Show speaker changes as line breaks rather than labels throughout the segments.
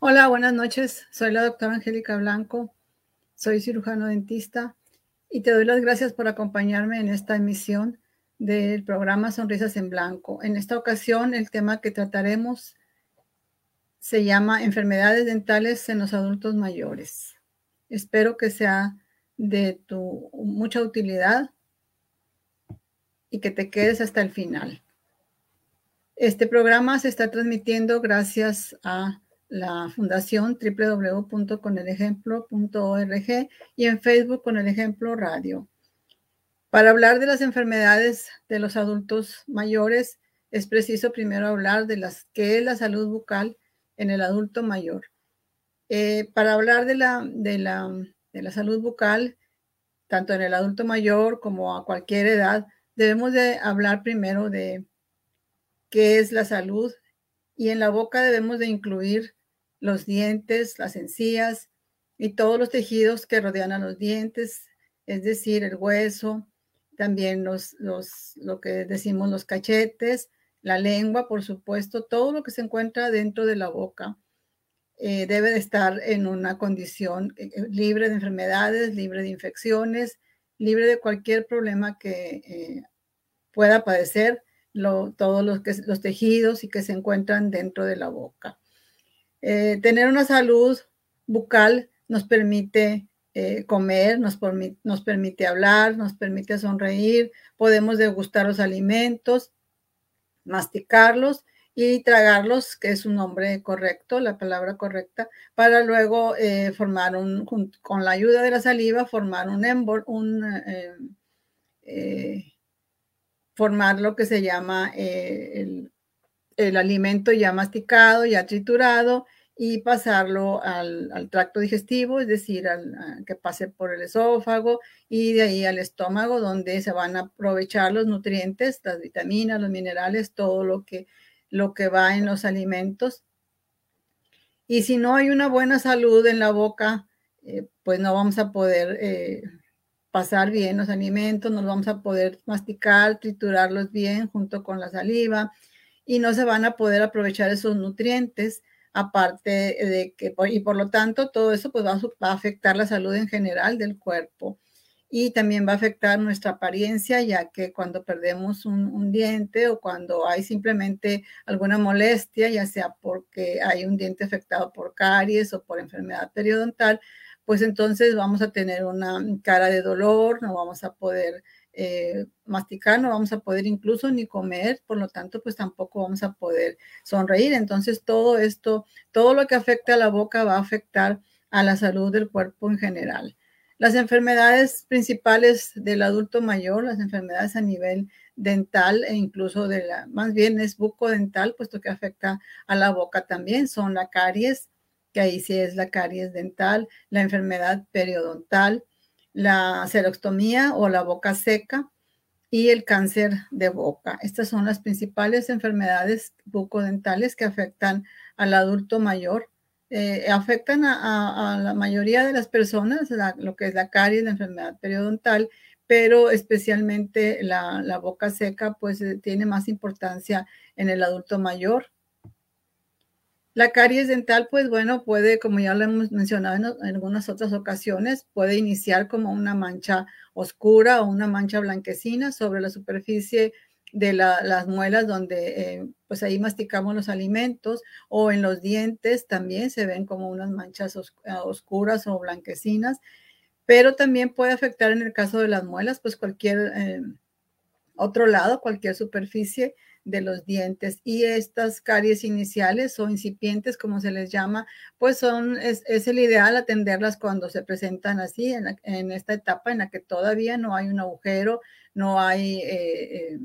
Hola, buenas noches. Soy la doctora Angélica Blanco. Soy cirujano dentista y te doy las gracias por acompañarme en esta emisión del programa Sonrisas en Blanco. En esta ocasión, el tema que trataremos se llama Enfermedades dentales en los adultos mayores. Espero que sea de tu mucha utilidad y que te quedes hasta el final. Este programa se está transmitiendo gracias a la fundación www.conelejemplo.org y en Facebook con el ejemplo radio. Para hablar de las enfermedades de los adultos mayores, es preciso primero hablar de las que es la salud bucal en el adulto mayor. Eh, para hablar de la, de, la, de la salud bucal, tanto en el adulto mayor como a cualquier edad, debemos de hablar primero de qué es la salud y en la boca debemos de incluir los dientes, las encías y todos los tejidos que rodean a los dientes, es decir, el hueso, también los, los, lo que decimos los cachetes, la lengua, por supuesto, todo lo que se encuentra dentro de la boca eh, debe de estar en una condición eh, eh, libre de enfermedades, libre de infecciones, libre de cualquier problema que pueda padecer todos los, que, los tejidos y que se encuentran dentro de la boca. tener una salud bucal nos permite eh, comer, nos, nos permite hablar, nos permite sonreír, podemos degustar los alimentos, masticarlos y tragarlos, que es un nombre correcto, la palabra correcta, para luego eh, formar un, con la ayuda de la saliva, formar un embol, un, eh, formar lo que se llama el, el, alimento ya masticado, ya triturado, y pasarlo al, tracto digestivo, es decir, al, que pase por el esófago y de ahí al estómago, donde se van a aprovechar los nutrientes, las vitaminas, los minerales, todo lo que, lo que va en los alimentos. Y si no hay una buena salud en la boca, eh, pues no vamos a poder eh, pasar bien los alimentos, no vamos a poder masticar, triturarlos bien junto con la saliva y no se van a poder aprovechar esos nutrientes aparte de que, y por lo tanto, todo eso pues va a, afectar la salud en general del cuerpo y también va a afectar nuestra apariencia, ya que cuando perdemos un, diente o cuando hay simplemente alguna molestia, ya sea porque hay un diente afectado por caries o por enfermedad periodontal, pues entonces vamos a tener una cara de dolor, no vamos a poder eh, masticar, no vamos a poder incluso ni comer, por lo tanto, pues tampoco vamos a poder sonreír. Entonces, todo esto, todo lo que afecta a la boca va a afectar a la salud del cuerpo en general. Las enfermedades principales del adulto mayor, las enfermedades a nivel dental e incluso de la, más bien es bucodental, puesto que afecta a la boca también, son la caries, que ahí sí es la caries dental, la enfermedad periodontal, la serostomía o la boca seca y el cáncer de boca. Estas son las principales enfermedades bucodentales que afectan al adulto mayor. Eh, afectan a, la mayoría de las personas, lo que es la caries, la enfermedad periodontal, pero especialmente la, la boca seca, pues eh, tiene más importancia en el adulto mayor. La caries dental, pues bueno, puede, como ya lo hemos mencionado en, algunas otras ocasiones, puede iniciar como una mancha oscura o una mancha blanquecina sobre la superficie de las muelas donde eh, pues ahí masticamos los alimentos o en los dientes también se ven como unas manchas oscuras o blanquecinas, pero también puede afectar en el caso de las muelas, pues cualquier eh, otro lado, cualquier superficie de los dientes y estas caries iniciales o incipientes, como se les llama, pues son, es, el ideal atenderlas cuando se presentan así, en, esta etapa en la que todavía no hay un agujero, no hay eh, eh,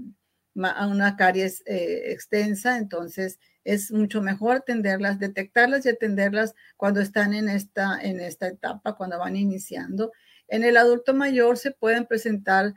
una caries eh, extensa, entonces es mucho mejor atenderlas, detectarlas y atenderlas cuando están en esta, en esta etapa, cuando van iniciando. En el adulto mayor se pueden presentar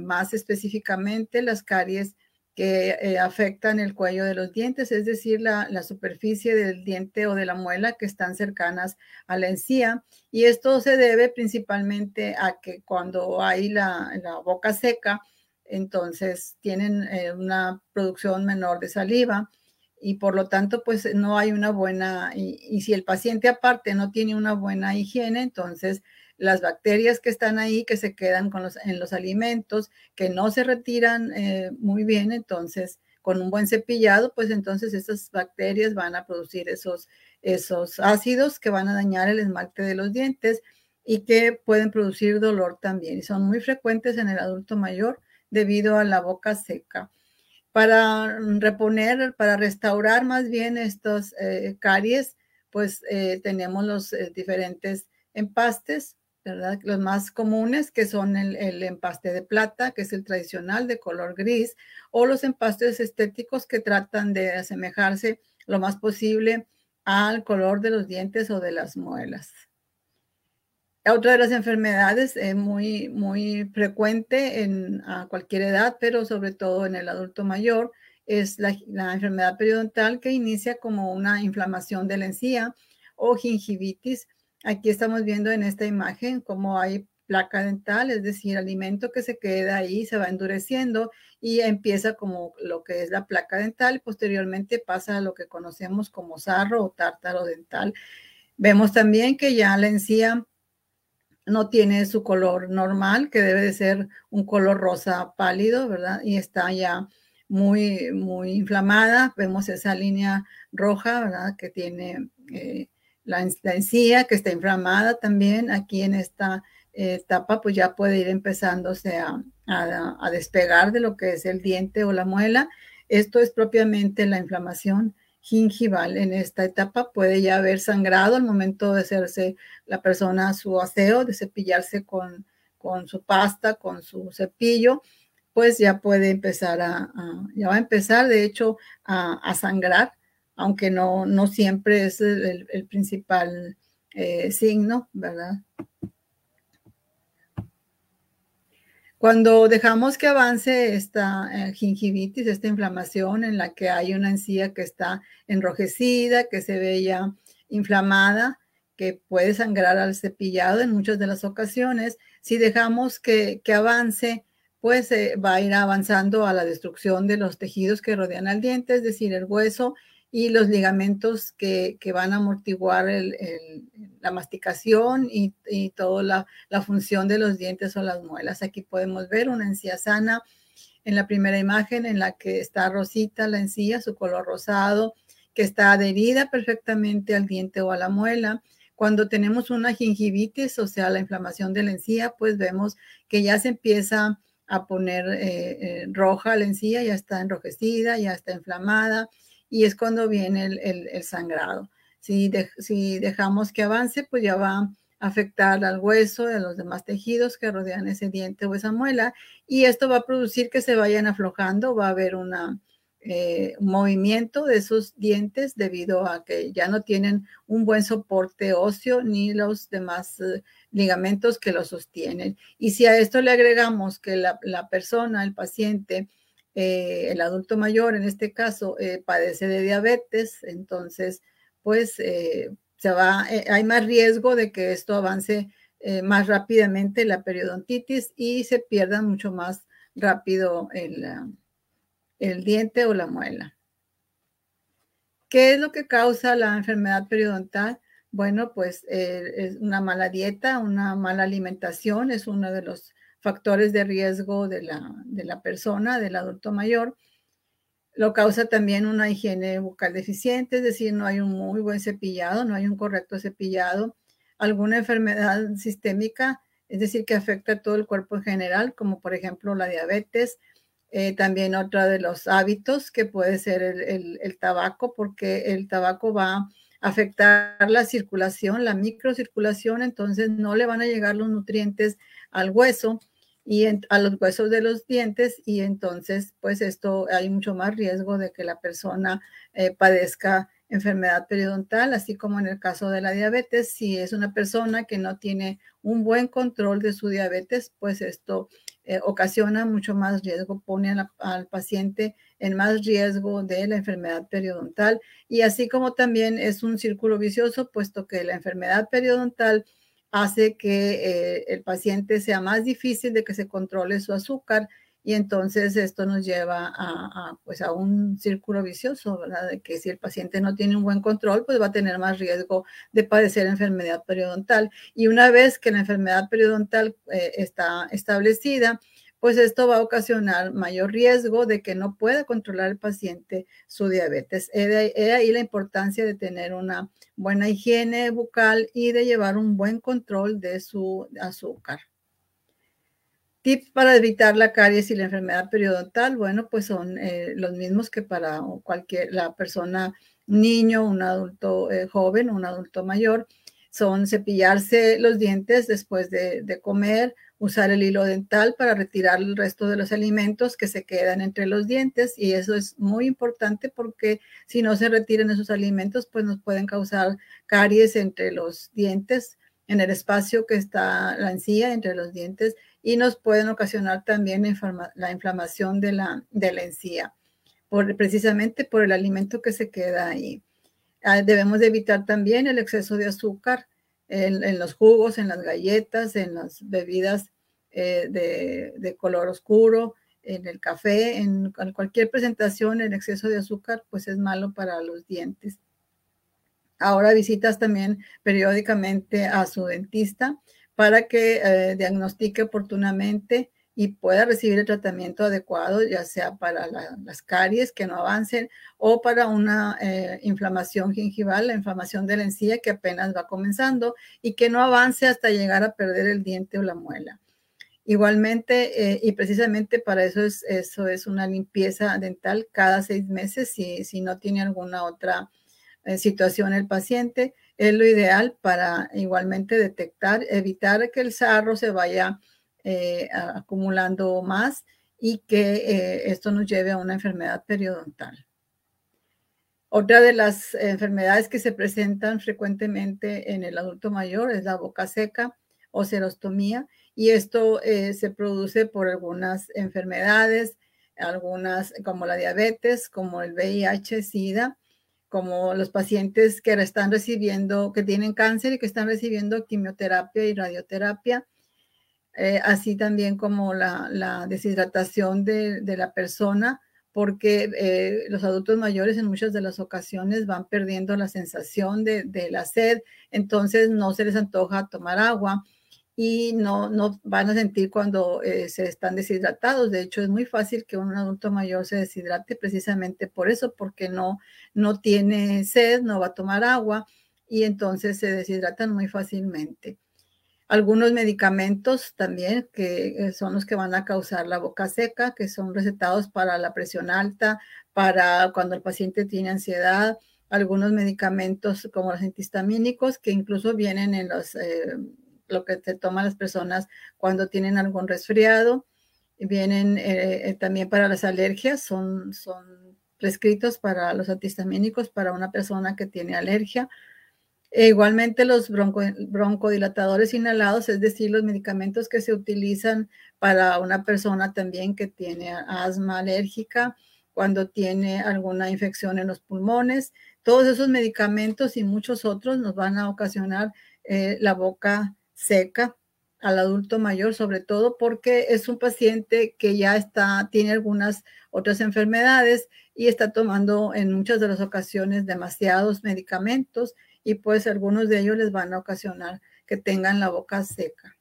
más específicamente las caries que eh, afectan el cuello de los dientes, es decir, la, superficie del diente o de la muela que están cercanas a la encía. Y esto se debe principalmente a que cuando hay la, boca seca, entonces tienen eh, una producción menor de saliva y por lo tanto pues no hay una buena, y, si el paciente aparte no tiene una buena higiene, entonces las bacterias que están ahí, que se quedan con los, en los alimentos, que no se retiran eh, muy bien, entonces con un buen cepillado, pues entonces estas bacterias van a producir esos, esos ácidos que van a dañar el esmalte de los dientes y que pueden producir dolor también. Y son muy frecuentes en el adulto mayor debido a la boca seca. Para reponer, para restaurar más bien estos eh, caries, pues eh, tenemos los diferentes empastes los más comunes que son el, empaste de plata, que es el tradicional de color gris, o los empastes estéticos que tratan de asemejarse lo más posible al color de los dientes o de las muelas. Otra de las enfermedades es muy, muy frecuente en a cualquier edad, pero sobre todo en el adulto mayor, es la, la enfermedad periodontal que inicia como una inflamación de la encía o gingivitis, Aquí estamos viendo en esta imagen cómo hay placa dental, es decir, alimento que se queda ahí, se va endureciendo y empieza como lo que es la placa dental posteriormente pasa a lo que conocemos como sarro o tártaro dental. Vemos también que ya la encía no tiene su color normal, que debe de ser un color rosa pálido, ¿verdad? Y está ya muy, muy inflamada. Vemos esa línea roja, ¿verdad? Que tiene... Eh, la, encía que está inflamada también aquí en esta etapa, pues ya puede ir empezándose a, a, despegar de lo que es el diente o la muela. Esto es propiamente la inflamación gingival. En esta etapa puede ya haber sangrado al momento de hacerse la persona su aseo, de cepillarse con, con su pasta, con su cepillo, pues ya puede empezar a, ya va a empezar de hecho a sangrar aunque no, no siempre es el, principal eh, signo, ¿verdad? Cuando dejamos que avance esta eh, gingivitis, esta inflamación en la que hay una encía que está enrojecida, que se ve ya inflamada, que puede sangrar al cepillado en muchas de las ocasiones, si dejamos que, avance, pues eh, va a ir avanzando a la destrucción de los tejidos que rodean al diente, es decir, el hueso y los ligamentos que, van a amortiguar la masticación y, toda la, función de los dientes o las muelas. Aquí podemos ver una encía sana en la primera imagen en la que está rosita la encía, su color rosado, que está adherida perfectamente al diente o a la muela. Cuando tenemos una gingivitis, o sea, la inflamación de la encía, pues vemos que ya se empieza a poner eh, eh, roja la encía, ya está enrojecida, ya está inflamada y es cuando viene el, sangrado. Si, si dejamos que avance, pues ya va a afectar al hueso y a los demás tejidos que rodean ese diente o esa muela y esto va a producir que se vayan aflojando, va a haber una, eh, un movimiento de esos dientes debido a que ya no tienen un buen soporte óseo ni los demás eh, ligamentos que lo sostienen. Y si a esto le agregamos que la, la persona, el paciente, eh, el adulto mayor en este caso eh, padece de diabetes, entonces pues eh, hay más riesgo de que esto avance más rápidamente la periodontitis y se pierda mucho más rápido el, el diente o la muela. ¿Qué es lo que causa la enfermedad periodontal? Bueno, pues es una mala dieta, una mala alimentación, es uno de los factores de riesgo de la, de la persona, del adulto mayor. Lo causa también una higiene bucal deficiente, es decir, no hay un muy buen cepillado, no hay un correcto cepillado, alguna enfermedad sistémica, es decir, que afecta a todo el cuerpo en general, como por ejemplo la diabetes, eh, también otra de los hábitos que puede ser el, el, tabaco, porque el tabaco va a afectar la circulación, la microcirculación, entonces no le van a llegar los nutrientes al hueso y a los huesos de los dientes y entonces pues esto hay mucho más riesgo de que la persona eh, padezca enfermedad periodontal, así como en el caso de la diabetes, si es una persona que no tiene un buen control de su diabetes, pues esto eh, ocasiona mucho más riesgo, pone al paciente en más riesgo de la enfermedad periodontal. Y así como también es un círculo vicioso, puesto que la enfermedad periodontal hace que eh, el paciente sea más difícil de que se controle su azúcar y entonces esto nos lleva a, pues a un círculo vicioso, ¿verdad? De que si el paciente no tiene un buen control, pues va a tener más riesgo de padecer enfermedad periodontal. Y una vez que la enfermedad periodontal eh, está establecida, pues esto va a ocasionar mayor riesgo de que no pueda controlar el paciente su diabetes. He ahí la importancia de tener una buena higiene bucal y de llevar un buen control de su azúcar. Tips para evitar la caries y la enfermedad periodontal, bueno, pues son eh, los mismos que para cualquier la persona, niño, un adulto eh, joven, un adulto mayor. Son cepillarse los dientes después de, de, comer, usar el hilo dental para retirar el resto de los alimentos que se quedan entre los dientes y eso es muy importante porque si no se retiran esos alimentos, pues nos pueden causar caries entre los dientes, en el espacio que está la encía entre los dientes y nos pueden ocasionar también la inflamación de la, de la encía, por, precisamente por el alimento que se queda ahí. Ah, debemos evitar también el exceso de azúcar en, los jugos, en las galletas, en las bebidas eh, de, de, color oscuro, en el café, en, cualquier presentación, el exceso de azúcar pues es malo para los dientes. Ahora visitas también periódicamente a su dentista para que eh, diagnostique oportunamente y pueda recibir el tratamiento adecuado, ya sea para las caries que no avancen o para una eh, inflamación gingival, la inflamación de la encía que apenas va comenzando y que no avance hasta llegar a perder el diente o la muela. Igualmente, eh, y precisamente para eso es, eso es una limpieza dental cada seis meses si, si no tiene alguna otra situación el paciente es lo ideal para igualmente detectar, evitar que el sarro se vaya eh, acumulando más y que eh, esto nos lleve a una enfermedad periodontal. Otra de las enfermedades que se presentan frecuentemente en el adulto mayor es la boca seca o serostomía y esto eh, se produce por algunas enfermedades, algunas como la diabetes, como el VIH, SIDA, como los pacientes que están recibiendo, que tienen cáncer y que están recibiendo quimioterapia y radioterapia, eh, así también como la, deshidratación de, la persona, porque eh, los adultos mayores en muchas de las ocasiones van perdiendo la sensación de, de la sed, entonces no se les antoja tomar agua y no, no van a sentir cuando eh, se están deshidratados. De hecho, es muy fácil que un adulto mayor se deshidrate precisamente por eso, porque no, no tiene sed, no va a tomar agua y entonces se deshidratan muy fácilmente. Algunos medicamentos también que eh, son los que van a causar la boca seca, que son recetados para la presión alta, para cuando el paciente tiene ansiedad, algunos medicamentos como los antihistamínicos que incluso vienen en los eh, lo que se toman las personas cuando tienen algún resfriado. Vienen eh, también para las alergias, son, son prescritos para los antihistamínicos para una persona que tiene alergia. E igualmente los broncodilatadores inhalados, es decir, los medicamentos que se utilizan para una persona también que tiene asma alérgica, cuando tiene alguna infección en los pulmones. Todos esos medicamentos y muchos otros nos van a ocasionar eh, la boca seca al adulto mayor, sobre todo porque es un paciente que ya está, tiene algunas otras enfermedades y está tomando en muchas de las ocasiones demasiados medicamentos y pues algunos de ellos les van a ocasionar que tengan la boca seca.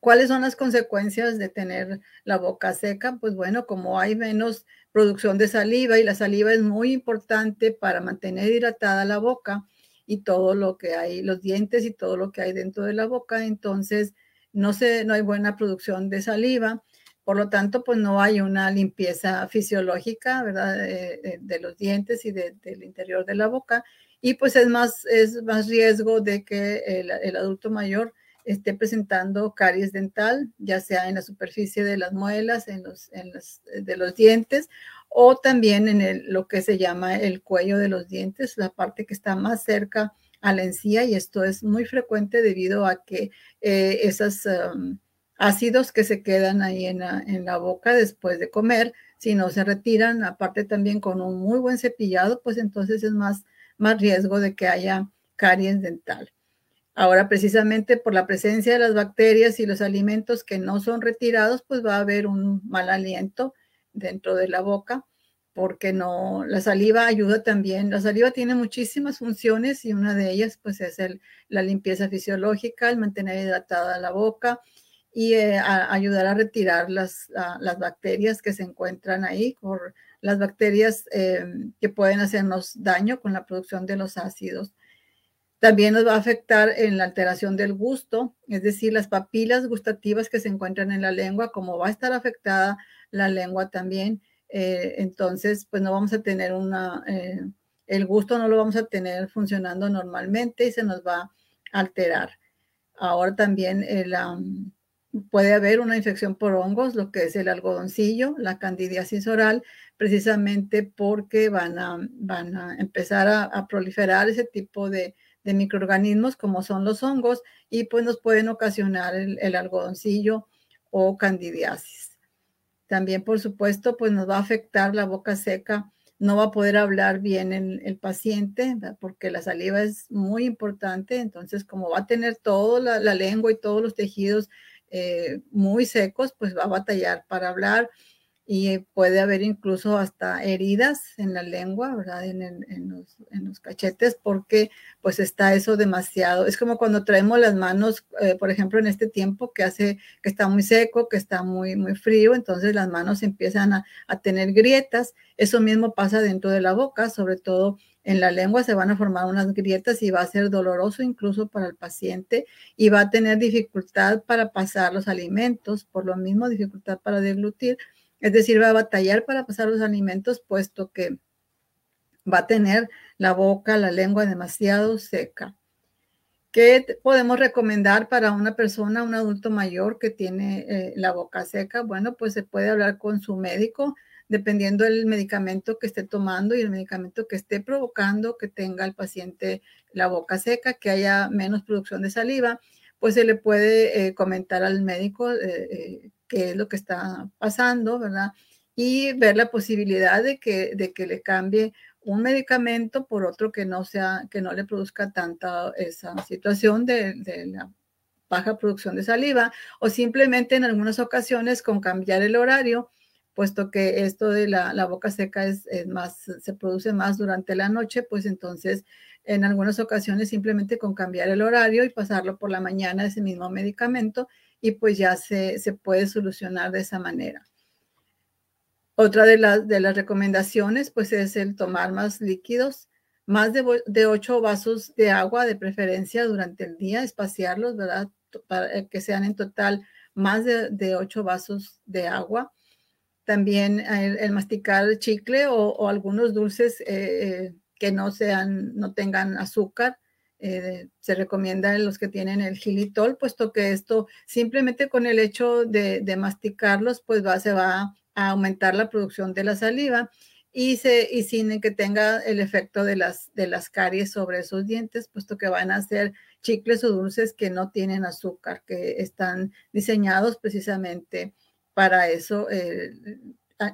¿Cuáles son las consecuencias de tener la boca seca? Pues bueno, como hay menos producción de saliva y la saliva es muy importante para mantener hidratada la boca, y todo lo que hay, los dientes y todo lo que hay dentro de la boca. Entonces, no, se, no hay buena producción de saliva. Por lo tanto, pues no hay una limpieza fisiológica, ¿verdad? De, los dientes y del interior de la boca. Y pues es más, es más riesgo de que el, adulto mayor esté presentando caries dental, ya sea en la superficie de las muelas, en los, en los, de los dientes o también en lo que se llama el cuello de los dientes, la parte que está más cerca a la encía y esto es muy frecuente debido a que eh, esas ácidos que se quedan ahí en la, boca después de comer. Si no se retiran, aparte también con un muy buen cepillado, pues entonces es más, más riesgo de que haya caries dental. Ahora, precisamente por la presencia de las bacterias y los alimentos que no son retirados, pues va a haber un mal aliento dentro de la boca, porque no, la saliva ayuda también. La saliva tiene muchísimas funciones y una de ellas, pues, es el, la limpieza fisiológica, el mantener hidratada la boca y eh, ayudar a retirar las, las bacterias que se encuentran ahí, por las bacterias eh, que pueden hacernos daño con la producción de los ácidos. También nos va a afectar en la alteración del gusto, es decir, las papilas gustativas que se encuentran en la lengua, como va a estar afectada la lengua también, eh, entonces pues no vamos a tener una, eh, el gusto no lo vamos a tener funcionando normalmente y se nos va a alterar. Ahora también puede haber una infección por hongos, lo que es el algodoncillo, la candidiasis oral, precisamente porque van a, van a empezar a proliferar ese tipo de de microorganismos como son los hongos y pues nos pueden ocasionar el, algodoncillo o candidiasis. También, por supuesto, pues nos va a afectar la boca seca, no va a poder hablar bien el, paciente porque la saliva es muy importante, entonces como va a tener toda la, lengua y todos los tejidos eh, muy secos, pues va a batallar para hablar y puede haber incluso hasta heridas en la lengua, ¿verdad? En, los, cachetes, porque pues está eso demasiado. Es como cuando traemos las manos, eh, por ejemplo, en este tiempo que hace, que está muy seco, que está muy, muy frío, entonces las manos empiezan a, a tener grietas. Eso mismo pasa dentro de la boca, sobre todo en la lengua se van a formar unas grietas y va a ser doloroso incluso para el paciente y va a tener dificultad para pasar los alimentos, por lo mismo dificultad para deglutir es decir, va a batallar para pasar los alimentos, puesto que va a tener la boca, la lengua demasiado seca. ¿Qué podemos recomendar para una persona, un adulto mayor que tiene eh, la boca seca? Bueno, pues se puede hablar con su médico, dependiendo del medicamento que esté tomando y el medicamento que esté provocando que tenga el paciente la boca seca, que haya menos producción de saliva, pues se le puede eh, comentar al médico eh, qué es lo que está pasando, ¿verdad? Y ver la posibilidad de que, de que le cambie un medicamento por otro que no sea, que no le produzca tanta esa situación de, la baja producción de saliva o simplemente en algunas ocasiones con cambiar el horario, puesto que esto de la, boca seca es, es, más, se produce más durante la noche, pues entonces en algunas ocasiones simplemente con cambiar el horario y pasarlo por la mañana ese mismo medicamento y pues ya se, puede solucionar de esa manera. Otra de, las de las recomendaciones pues es el tomar más líquidos, más de, de 8 vasos de agua de preferencia durante el día, espaciarlos, ¿verdad? Para que sean en total más de, de 8 vasos de agua. También el, masticar chicle o, algunos dulces eh, eh, que no sean, no tengan azúcar, eh, se recomienda en los que tienen el gilitol, puesto que esto simplemente con el hecho de, masticarlos, pues va, se va a aumentar la producción de la saliva y, sin que tenga el efecto de las, de las caries sobre esos dientes, puesto que van a ser chicles o dulces que no tienen azúcar, que están diseñados precisamente para eso. Eh,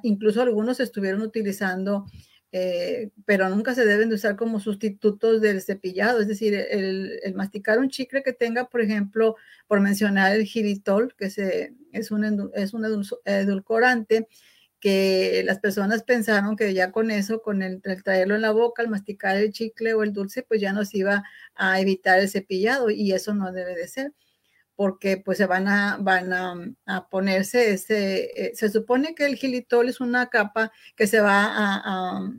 incluso algunos estuvieron utilizando eh, pero nunca se deben de usar como sustitutos del cepillado, es decir, el, masticar un chicle que tenga, por ejemplo, por mencionar el gilitol, que se, es, un, es un edulcorante, que las personas pensaron que ya con eso, con el, traerlo en la boca, al masticar el chicle o el dulce, pues ya nos iba a evitar el cepillado y eso no debe de ser porque pues se van a, van a, ponerse ese, eh, se supone que el gilitol es una capa que se va a,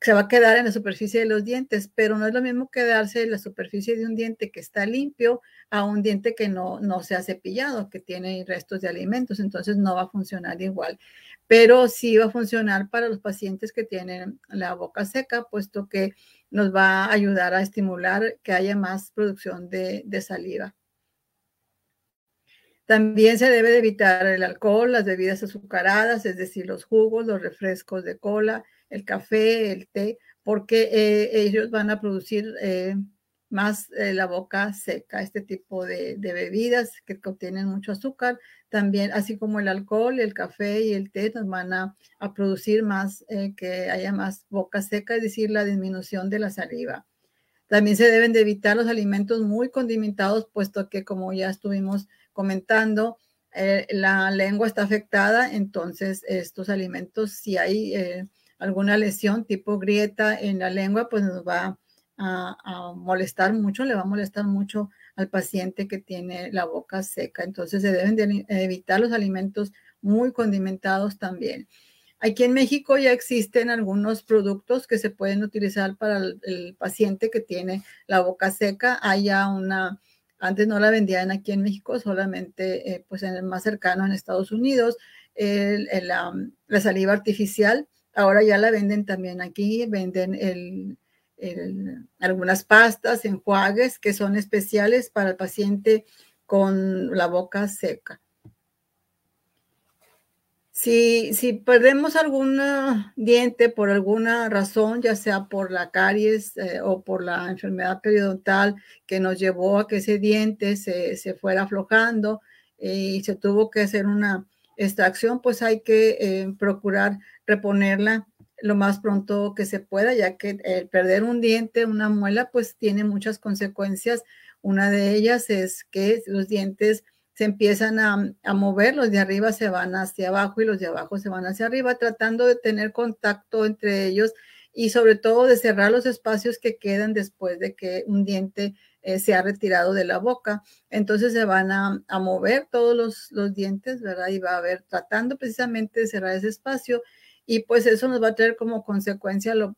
se va a quedar en la superficie de los dientes, pero no es lo mismo quedarse en la superficie de un diente que está limpio a un diente que no, no se ha cepillado, que tiene restos de alimentos, entonces no va a funcionar igual. Pero sí va a funcionar para los pacientes que tienen la boca seca, puesto que nos va a ayudar a estimular que haya más producción de, de saliva. También se debe de evitar el alcohol, las bebidas azucaradas, es decir, los jugos, los refrescos de cola, el café, el té, porque eh, ellos van a producir, eh, más eh, la boca seca. Este tipo de, bebidas que contienen mucho azúcar, también así como el alcohol, el café y el té nos van a, producir más, que haya más boca seca, es decir, la disminución de la saliva. También se deben de evitar los alimentos muy condimentados, puesto que como ya estuvimos comentando, eh, la lengua está afectada, entonces estos alimentos, si hay alguna lesión tipo grieta en la lengua, pues nos va a, molestar mucho, le va a molestar mucho al paciente que tiene la boca seca. Entonces se deben de evitar los alimentos muy condimentados también. Aquí en México ya existen algunos productos que se pueden utilizar para el, paciente que tiene la boca seca. Hay ya una, antes no la vendían aquí en México, solamente eh, pues en el más cercano en Estados Unidos, la, saliva artificial. Ahora ya la venden también aquí, venden algunas pastas, enjuagues que son especiales para el paciente con la boca seca. Si, perdemos algún diente por alguna razón, ya sea por la caries eh, o por la enfermedad periodontal que nos llevó a que ese diente se, se fuera aflojando eh, y se tuvo que hacer una extracción, pues hay que eh, procurar reponerla lo más pronto que se pueda, ya que el perder un diente, una muela, pues tiene muchas consecuencias. Una de ellas es que los dientes se empiezan a, mover, los de arriba se van hacia abajo y los de abajo se van hacia arriba, tratando de tener contacto entre ellos y sobre todo de cerrar los espacios que quedan después de que un diente eh, se ha retirado de la boca. Entonces se van a, mover todos los, los, dientes, ¿verdad? Y va a haber tratando precisamente de cerrar ese espacio y pues eso nos va a traer como consecuencia lo,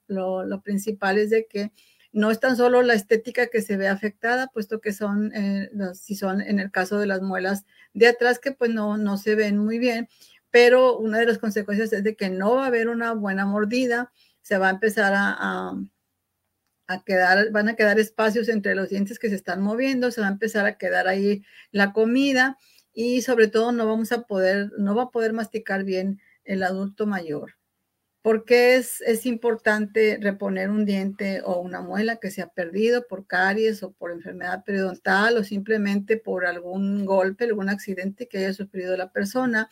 principal es de que no es tan solo la estética que se ve afectada, puesto que son, eh, si son en el caso de las muelas de atrás, que pues no, no se ven muy bien, pero una de las consecuencias es de que no va a haber una buena mordida, se va a empezar a, a, quedar, van a quedar espacios entre los dientes que se están moviendo, se va a empezar a quedar ahí la comida y sobre todo no vamos a poder, no va a poder masticar bien el adulto mayor. ¿Por qué es, es importante reponer un diente o una muela que se ha perdido por caries o por enfermedad periodontal o simplemente por algún golpe, algún accidente que haya sufrido la persona?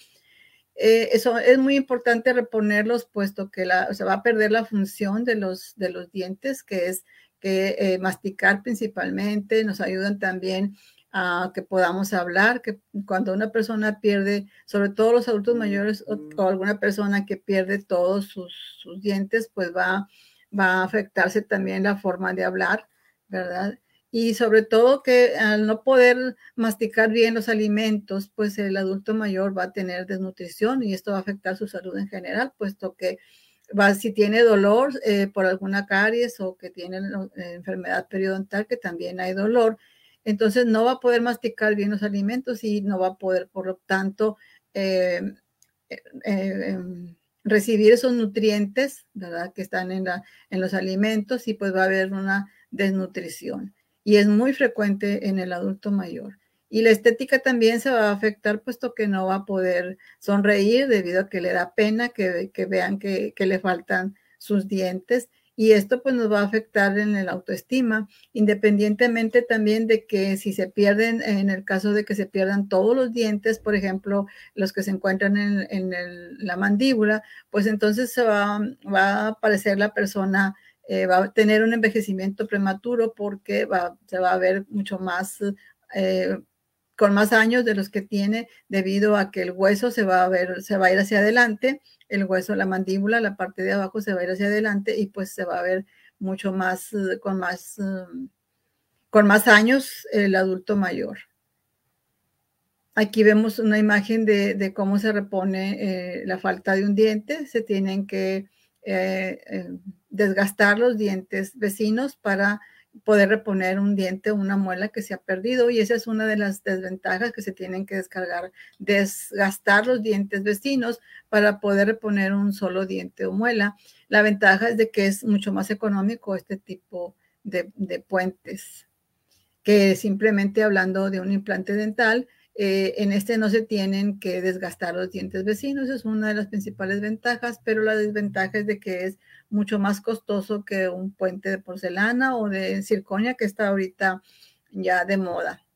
Eh, eso es muy importante reponerlos puesto que la, se va a perder la función de los, de los dientes, que es que eh, masticar principalmente, nos ayudan también que podamos hablar, que cuando una persona pierde, sobre todo los adultos mayores o, alguna persona que pierde todos sus, dientes, pues va, va a afectarse también la forma de hablar, ¿verdad? Y sobre todo que al no poder masticar bien los alimentos, pues el adulto mayor va a tener desnutrición y esto va a afectar su salud en general, puesto que va, si tiene dolor eh, por alguna caries o que tiene eh, enfermedad periodontal, que también hay dolor, entonces no va a poder masticar bien los alimentos y no va a poder, por lo tanto, eh, eh, eh, em, recibir esos nutrientes, ¿verdad? Que están en, la, en los alimentos y pues va a haber una desnutrición. Y es muy frecuente en el adulto mayor. Y la estética también se va a afectar, puesto que no va a poder sonreír debido a que le da pena que, vean que, que le faltan sus dientes y esto pues nos va a afectar en el autoestima, independientemente también de que si se pierden, en el caso de que se pierdan todos los dientes, por ejemplo, los que se encuentran en, la mandíbula, pues entonces se va, a aparecer la persona, eh, va a tener un envejecimiento prematuro porque va, se va a ver mucho más... Eh, con más años de los que tiene debido a que el hueso se va a ver, se va a ir hacia adelante el hueso, la mandíbula, la parte de abajo se va a ir hacia adelante y pues se va a ver mucho más, eh, con más, eh, con más años el adulto mayor. Aquí vemos una imagen de, cómo se repone eh, la falta de un diente. Se tienen que desgastar los dientes vecinos para poder reponer un diente o una muela que se ha perdido y esa es una de las desventajas que se tienen que descargar, desgastar los dientes vecinos para poder reponer un solo diente o muela. La ventaja es de que es mucho más económico este tipo de, puentes que simplemente hablando de un implante dental Eh, en este no se tienen que desgastar los dientes vecinos, es una de las principales ventajas, pero la desventaja es de que es mucho más costoso que un puente de porcelana o de circonia que está ahorita ya de moda.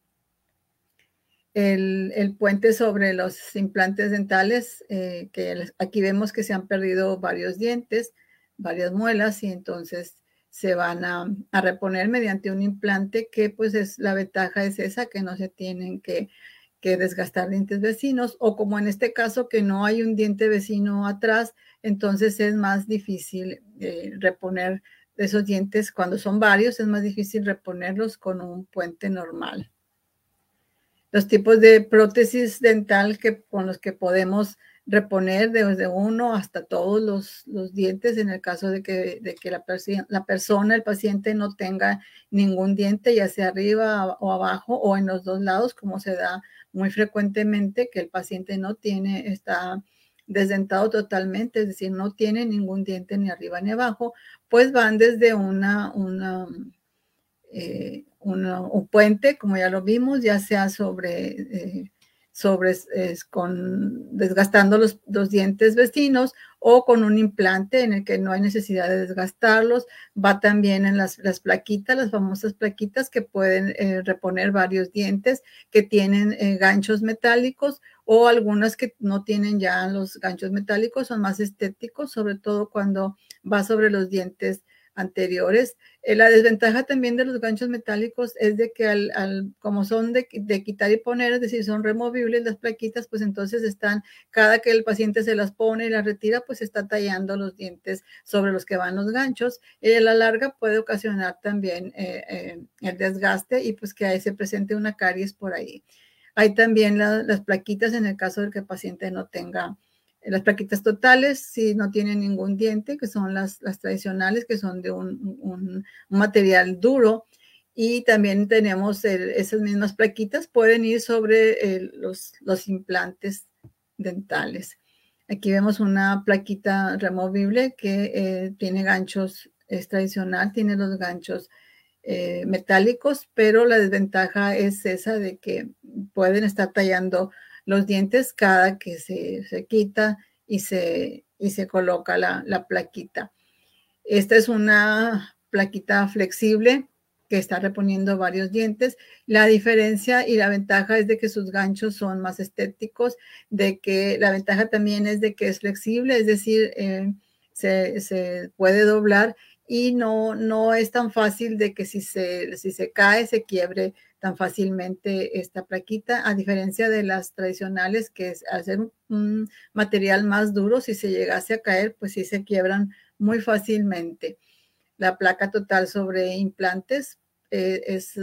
El, puente sobre los implantes dentales, eh, que aquí vemos que se han perdido varios dientes, varias muelas y entonces se van a, a, reponer mediante un implante que pues es la ventaja es esa que no se tienen que, que, desgastar dientes vecinos o como en este caso que no hay un diente vecino atrás entonces es más difícil eh, reponer esos dientes. Cuando son varios es más difícil reponerlos con un puente normal. Los tipos de prótesis dental que con los que podemos reponer desde uno hasta todos los, dientes en el caso de que, de que la, persona, el paciente no tenga ningún diente, ya sea arriba o abajo o en los dos lados, como se da muy frecuentemente, que el paciente no tiene, está desdentado totalmente, es decir, no tiene ningún diente ni arriba ni abajo, pues van desde una, una eh, un puente, como ya lo vimos, ya sea sobre... Eh, sobre con desgastando los, dos dientes vecinos o con un implante en el que no hay necesidad de desgastarlos. Va también en las, plaquitas, las famosas plaquitas que pueden eh, reponer varios dientes que tienen eh, ganchos metálicos o algunas que no tienen ya los ganchos metálicos, son más estéticos, sobre todo cuando va sobre los dientes anteriores. Eh, la desventaja también de los ganchos metálicos es de que al, como son de, quitar y poner, es decir, son removibles las plaquitas, pues entonces están, cada que el paciente se las pone y las retira, pues está tallando los dientes sobre los que van los ganchos. Y a la larga puede ocasionar también eh, eh, el desgaste y pues que ahí se presente una caries por ahí. Hay también las plaquitas en el caso de que el paciente no tenga las plaquitas totales, si no tienen ningún diente, que son las, las tradicionales, que son de un, material duro. Y también tenemos esas mismas plaquitas, pueden ir sobre los, los implantes dentales. Aquí vemos una plaquita removible que eh, tiene ganchos, es tradicional, tiene los ganchos eh, metálicos, pero la desventaja es esa de que pueden estar tallando los dientes cada que se, se quita y se, y se coloca la, la plaquita. Esta es una plaquita flexible que está reponiendo varios dientes. La diferencia y la ventaja es de que sus ganchos son más estéticos, de que la ventaja también es de que es flexible, es decir, eh, se, se, puede doblar y no, no es tan fácil de que si se, si se cae, se quiebre tan fácilmente esta plaquita, a diferencia de las tradicionales, que es hacer un material más duro, si se llegase a caer, pues sí se quiebran muy fácilmente. La placa total sobre implantes eh, es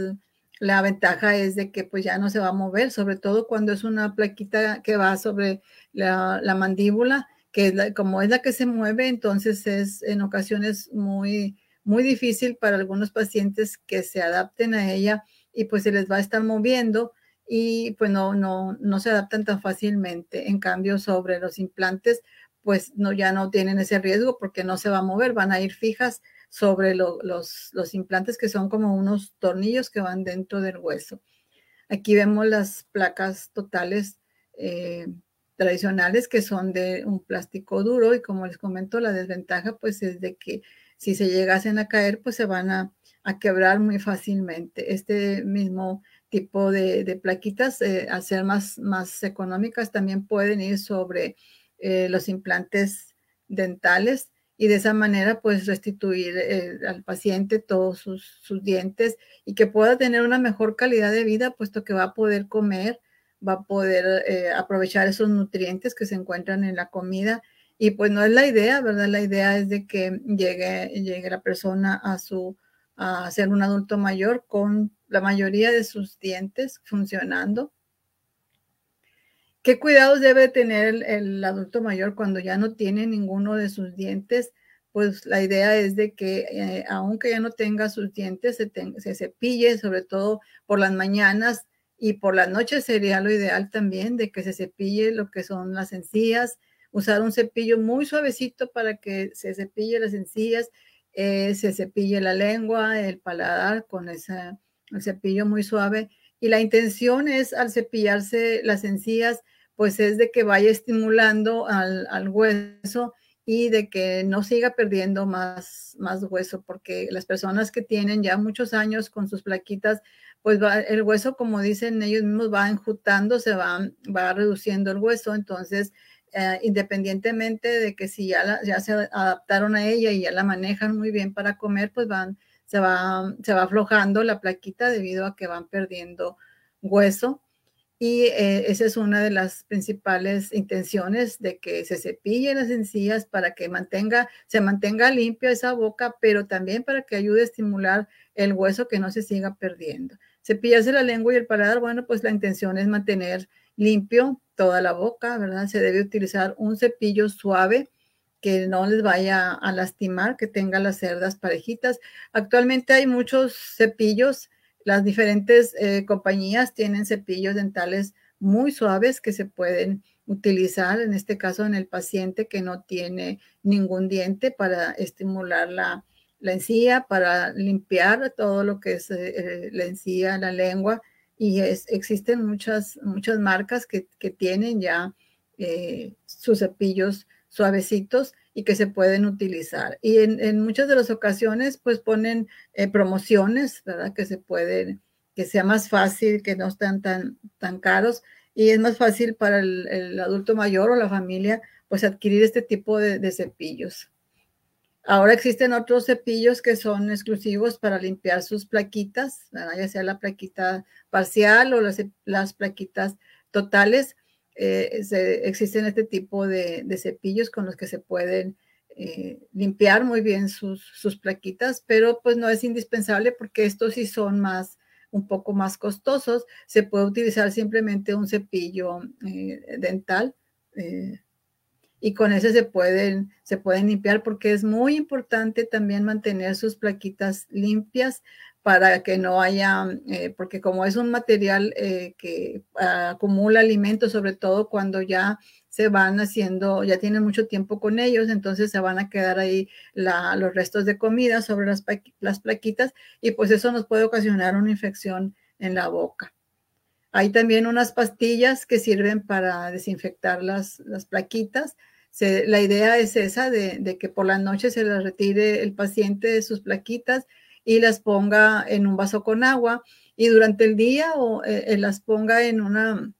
la ventaja es de que pues ya no se va a mover, sobre todo cuando es una plaquita que va sobre la, mandíbula, que como es la que se mueve, entonces es en ocasiones muy, muy difícil para algunos pacientes que se adapten a ella y pues se les va a estar moviendo y pues no, no, no se adaptan tan fácilmente. En cambio, sobre los implantes, pues no, ya no tienen ese riesgo porque no se va a mover, van a ir fijas sobre los, los implantes que son como unos tornillos que van dentro del hueso. Aquí vemos las placas totales eh, tradicionales que son de un plástico duro y como les comento, la desventaja pues es de que si se llegasen a caer, pues se van a a quebrar muy fácilmente. Este mismo tipo de, plaquitas, eh, a ser más, más económicas, también pueden ir sobre eh, los implantes dentales y de esa manera pues restituir eh, al paciente todos sus, dientes y que pueda tener una mejor calidad de vida puesto que va a poder comer, va a poder aprovechar esos nutrientes que se encuentran en la comida y pues no es la idea, ¿verdad? La idea es de que llegue, llegue la persona a su a ser un adulto mayor con la mayoría de sus dientes funcionando. ¿Qué cuidados debe tener el, adulto mayor cuando ya no tiene ninguno de sus dientes? Pues la idea es de que eh, aunque ya no tenga sus dientes, se, se cepille, sobre todo por las mañanas y por las noches sería lo ideal también de que se cepille lo que son las encías, usar un cepillo muy suavecito para que se cepille las encías eh, se cepille la lengua, el paladar con ese cepillo muy suave Y la intención es al cepillarse las encías, pues es de que vaya estimulando al, al hueso y de que no siga perdiendo más, más hueso, porque las personas que tienen ya muchos años con sus plaquitas, pues va, el hueso, como dicen ellos mismos, va enjutando, se va, va reduciendo el hueso, entonces, eh, independientemente de que si ya, ya se adaptaron a ella y ya la manejan muy bien para comer, pues van, se va, se va aflojando la plaquita debido a que van perdiendo hueso y eh, esa es una de las principales intenciones de que se cepille las encías para que mantenga, se mantenga limpia esa boca, pero también para que ayude a estimular el hueso que no se siga perdiendo. Cepillarse la lengua y el paladar, bueno, pues la intención es mantener limpio toda la boca, ¿verdad? Se debe utilizar un cepillo suave que no les vaya a lastimar, que tenga las cerdas parejitas. Actualmente hay muchos cepillos las diferentes eh, compañías tienen cepillos dentales muy suaves que se pueden utilizar, en este caso en el paciente que no tiene ningún diente para estimular la, la encía, para limpiar todo lo que es eh, eh, la encía, la lengua. Y existen muchas, muchas marcas que, que tienen ya sus cepillos suavecitos y que se pueden utilizar. Y en, muchas de las ocasiones, pues ponen eh, promociones, ¿verdad? Que se pueden, que sea más fácil, que no están tan, tan caros y es más fácil para el, adulto mayor o la familia, pues adquirir este tipo de, cepillos. Ahora existen otros cepillos que son exclusivos para limpiar sus plaquitas, ya sea la plaquita parcial o las, las plaquitas totales eh, existen este tipo de, cepillos con los que se pueden eh, limpiar muy bien sus, sus, plaquitas, pero pues no es indispensable porque estos sí son más, un poco más costosos. Se puede utilizar simplemente un cepillo eh, dental y con ese se pueden, se pueden limpiar porque es muy importante también mantener sus plaquitas limpias para que no haya, eh, porque como es un material eh, que acumula alimentos, sobre todo cuando ya se van haciendo, ya tienen mucho tiempo con ellos, entonces se van a quedar ahí los restos de comida sobre las, las plaquitas y pues eso nos puede ocasionar una infección en la boca. Hay también unas pastillas que sirven para desinfectar las, las plaquitas. la idea es esa de, que por la noche se las retire el paciente de sus plaquitas y las ponga en un vaso con agua y durante el día o, eh, eh, las ponga en una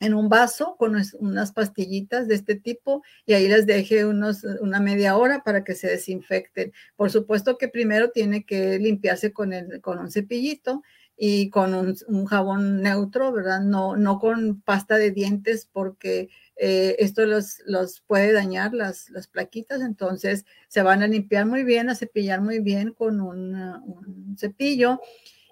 en un vaso con unas pastillitas de este tipo y ahí las deje unos, una media hora para que se desinfecten. Por supuesto que primero tiene que limpiarse con, el, con un cepillito y con un, jabón neutro, ¿verdad? No, no con pasta de dientes porque eh, esto los, los, puede dañar las, las, plaquitas, entonces se van a limpiar muy bien, a cepillar muy bien con un, cepillo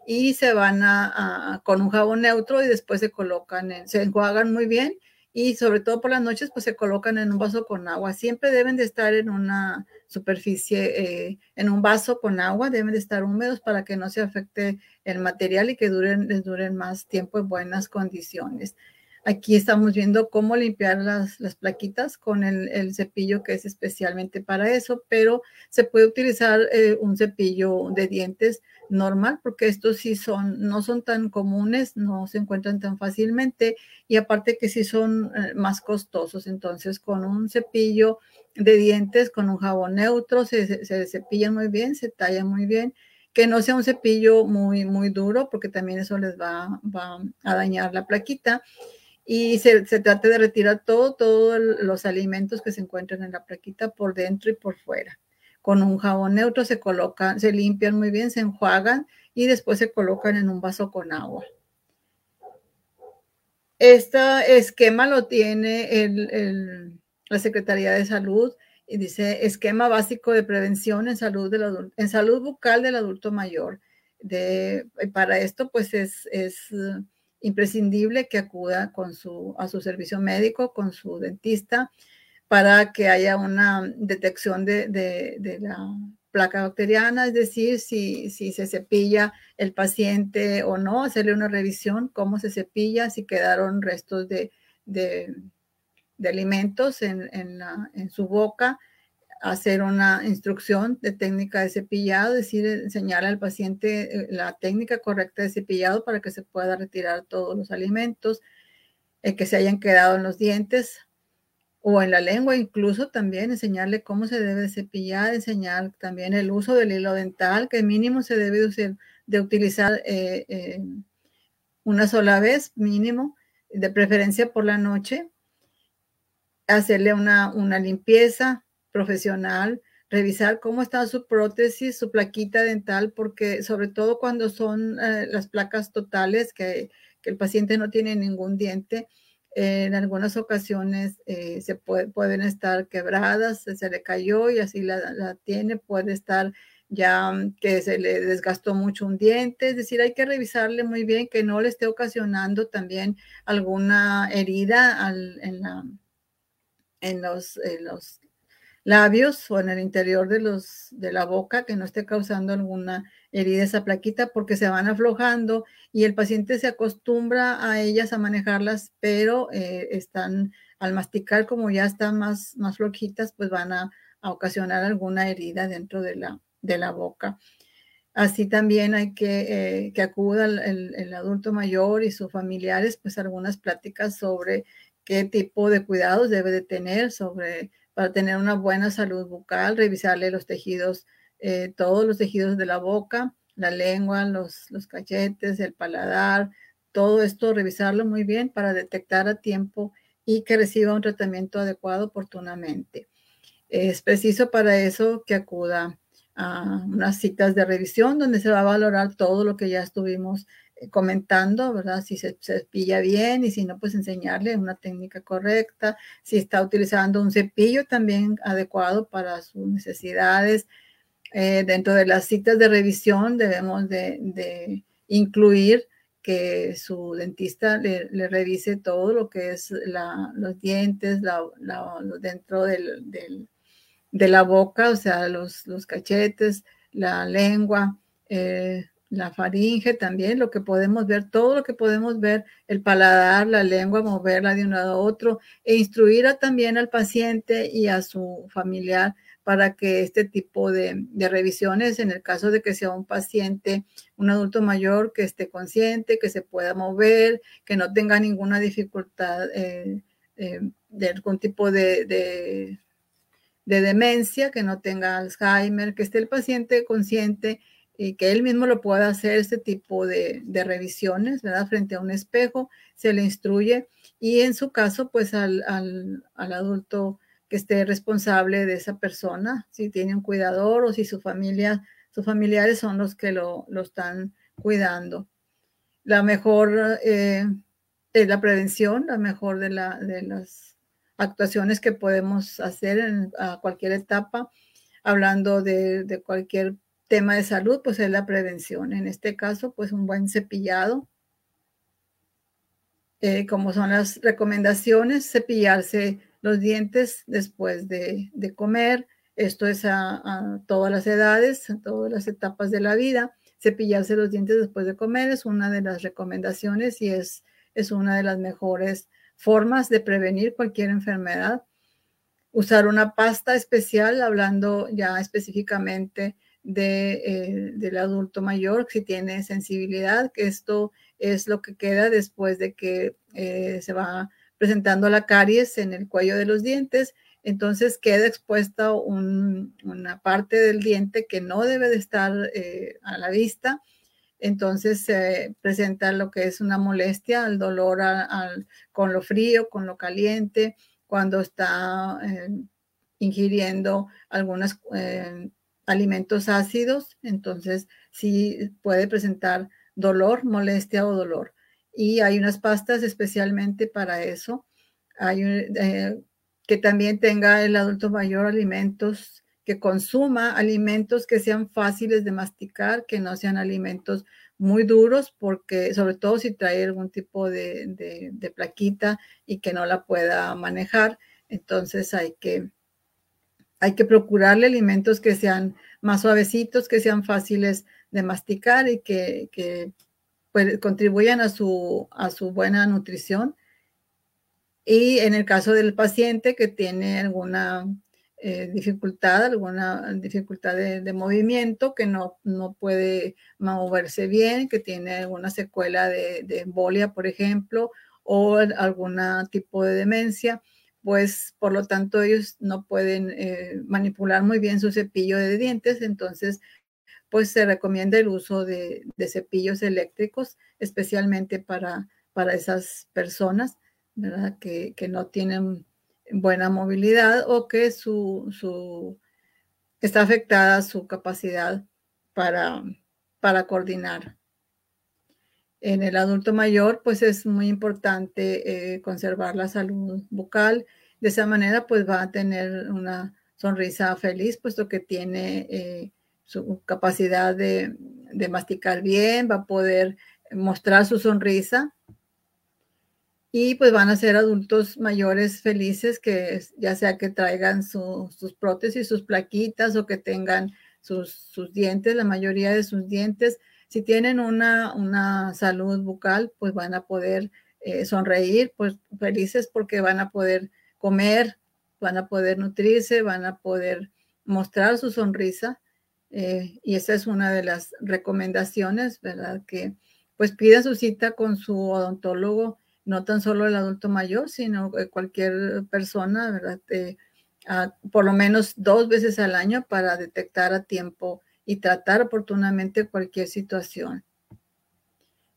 y se van a, con un jabón neutro y después se colocan, en, se enjuagan muy bien y sobre todo por las noches pues se colocan en un vaso con agua. Siempre deben de estar en una superficie, eh, en un vaso con agua, deben de estar húmedos para que no se afecte el material y que duren, les duren más tiempo en buenas condiciones. Aquí estamos viendo cómo limpiar las, plaquitas con el, cepillo que es especialmente para eso, pero se puede utilizar eh, un cepillo de dientes normal porque estos sí son, no son tan comunes, no se encuentran tan fácilmente y aparte que sí son eh, más costosos. Entonces con un cepillo de dientes, con un jabón neutro, se, se, cepillan muy bien, se tallan muy bien que no sea un cepillo muy, muy duro, porque también eso les va, va a dañar la plaquita y se, se trata de retirar todo, todos los alimentos que se encuentran en la plaquita por dentro y por fuera. Con un jabón neutro se colocan, se limpian muy bien, se enjuagan y después se colocan en un vaso con agua. Este esquema lo tiene la Secretaría de Salud y dice esquema básico de prevención en salud, del en salud bucal del adulto mayor. Para esto, pues es, es imprescindible que acuda con su, a su servicio médico, con su dentista, para que haya una detección de, la placa bacteriana, es decir, si, si, se cepilla el paciente o no, hacerle una revisión, cómo se cepilla, si quedaron restos de, alimentos en, en, su boca, hacer una instrucción de técnica de cepillado, decir, enseñar al paciente eh, la técnica correcta de cepillado para que se pueda retirar todos los alimentos eh, que se hayan quedado en los dientes o en la lengua, incluso también enseñarle cómo se debe cepillar, enseñar también el uso del hilo dental, que mínimo se debe de utilizar eh, una sola vez, mínimo, de preferencia por la noche, hacerle una, una limpieza profesional, revisar cómo está su prótesis, su plaquita dental, porque sobre todo cuando son eh, las placas totales, que, el paciente no tiene ningún diente, en algunas ocasiones eh, se pueden estar quebradas, se, le cayó y así la, la, tiene, puede estar ya mm, que se le desgastó mucho un diente, es decir, hay que revisarle muy bien que no le esté ocasionando también alguna herida en la en los, los labios o en el interior de, los, de la boca que no esté causando alguna herida esa plaquita porque se van aflojando y el paciente se acostumbra a ellas, a manejarlas, pero eh, están al masticar como ya están más, más flojitas, pues van a, ocasionar alguna herida dentro de la, de la boca. Así también hay que eh, que acuda el, el, adulto mayor y sus familiares, pues algunas pláticas sobre qué tipo de cuidados debe de tener sobre para tener una buena salud bucal, revisarle los tejidos, eh, todos los tejidos de la boca, la lengua, los, los cachetes, el paladar, todo esto, revisarlo muy bien para detectar a tiempo y que reciba un tratamiento adecuado oportunamente. Es preciso para eso que acuda a unas citas de revisión donde se va a valorar todo lo que ya estuvimos comentando, ¿verdad? Si se, cepilla bien y si no, pues enseñarle una técnica correcta, si está utilizando un cepillo también adecuado para sus necesidades. Eh, dentro de las citas de revisión debemos de, incluir que su dentista le, revise todo lo que es los dientes, dentro del, de la boca, o sea, los, los cachetes, la lengua, eh, la faringe también, lo que podemos ver, todo lo que podemos ver, el paladar, la lengua, moverla de un lado a otro, e instruir también al paciente y a su familiar para que este tipo de, revisiones, en el caso de que sea un paciente, un adulto mayor, que esté consciente, que se pueda mover, que no tenga ninguna dificultad eh, eh, de algún tipo de, de, de demencia, que no tenga Alzheimer, que esté el paciente consciente y que él mismo lo pueda hacer este tipo de, revisiones, ¿verdad? Frente a un espejo, se le instruye y en su caso, pues al, adulto que esté responsable de esa persona, si tiene un cuidador o si su familia, sus familiares son los que lo, están cuidando. La mejor eh, es la prevención, la mejor de, de las actuaciones que podemos hacer en, a cualquier etapa, hablando de, de cualquier tema de salud, pues es la prevención. En este caso, pues un buen cepillado. Eh, como son las recomendaciones, cepillarse los dientes después de, comer. Esto es a, todas las edades, a todas las etapas de la vida. Cepillarse los dientes después de comer es una de las recomendaciones y es, es una de las mejores formas de prevenir cualquier enfermedad. Usar una pasta especial, hablando ya específicamente de, eh, del adulto mayor, si tiene sensibilidad, que esto es lo que queda después de que eh, se va presentando la caries en el cuello de los dientes. Entonces queda expuesta una parte del diente que no debe de estar eh, a la vista. Entonces se presenta lo que es una molestia, el dolor con lo frío, con lo caliente, cuando está ingiriendo algunas alimentos ácidos, entonces sí puede presentar dolor, molestia o dolor. Y hay unas pastas especialmente para eso. Hay eh, que también tenga el adulto mayor alimentos, que consuma alimentos que sean fáciles de masticar, que no sean alimentos muy duros, porque sobre todo si trae algún tipo de, de plaquita y que no la pueda manejar, entonces hay que hay que procurarle alimentos que sean más suavecitos, que sean fáciles de masticar y que, pues, contribuyan a su, buena nutrición. Y en el caso del paciente que tiene alguna eh, dificultad, alguna dificultad de, movimiento, que no, no, puede moverse bien, que tiene alguna secuela de, embolia, por ejemplo, o algún tipo de demencia, pues por lo tanto ellos no pueden eh, manipular muy bien su cepillo de dientes, entonces pues se recomienda el uso de, cepillos eléctricos, especialmente para, para esas personas, ¿verdad? Que, que no tienen buena movilidad o que su, está afectada su capacidad para, para coordinar. En el adulto mayor, pues es muy importante eh, conservar la salud bucal. De esa manera, pues va a tener una sonrisa feliz, puesto que tiene eh, su capacidad de, masticar bien, va a poder mostrar su sonrisa y pues van a ser adultos mayores felices que ya sea que traigan sus prótesis, sus plaquitas o que tengan sus, dientes, la mayoría de sus dientes. Si tienen una, una salud bucal, pues van a poder eh, sonreír, pues felices porque van a poder comer, van a poder nutrirse, van a poder mostrar su sonrisa. Eh, y esa es una de las recomendaciones, ¿verdad? Que pues pidan su cita con su odontólogo no tan solo el adulto mayor, sino cualquier persona, ¿verdad? por lo menos dos veces al año para detectar a tiempo y tratar oportunamente cualquier situación.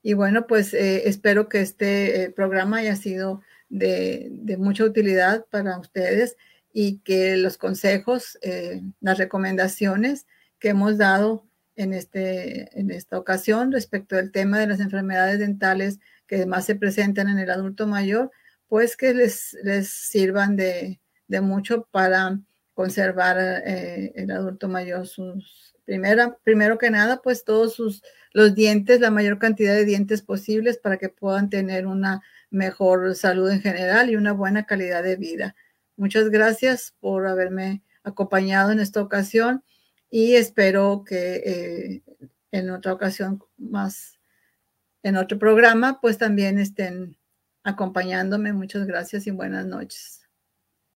Y bueno, pues eh, espero que este eh, programa haya sido de, mucha utilidad para ustedes y que los consejos, eh, las recomendaciones que hemos dado en, este, en esta ocasión respecto del tema de las enfermedades dentales que además se presentan en el adulto mayor, pues que les, les sirvan de, mucho para conservar el adulto mayor sus primera, primero que nada, pues todos sus los dientes, la mayor cantidad de dientes posibles para que puedan tener una mejor salud en general y una buena calidad de vida. Muchas gracias por haberme acompañado en esta ocasión y espero que eh, en otra ocasión más en otro programa, pues también estén acompañándome. Muchas gracias y buenas noches.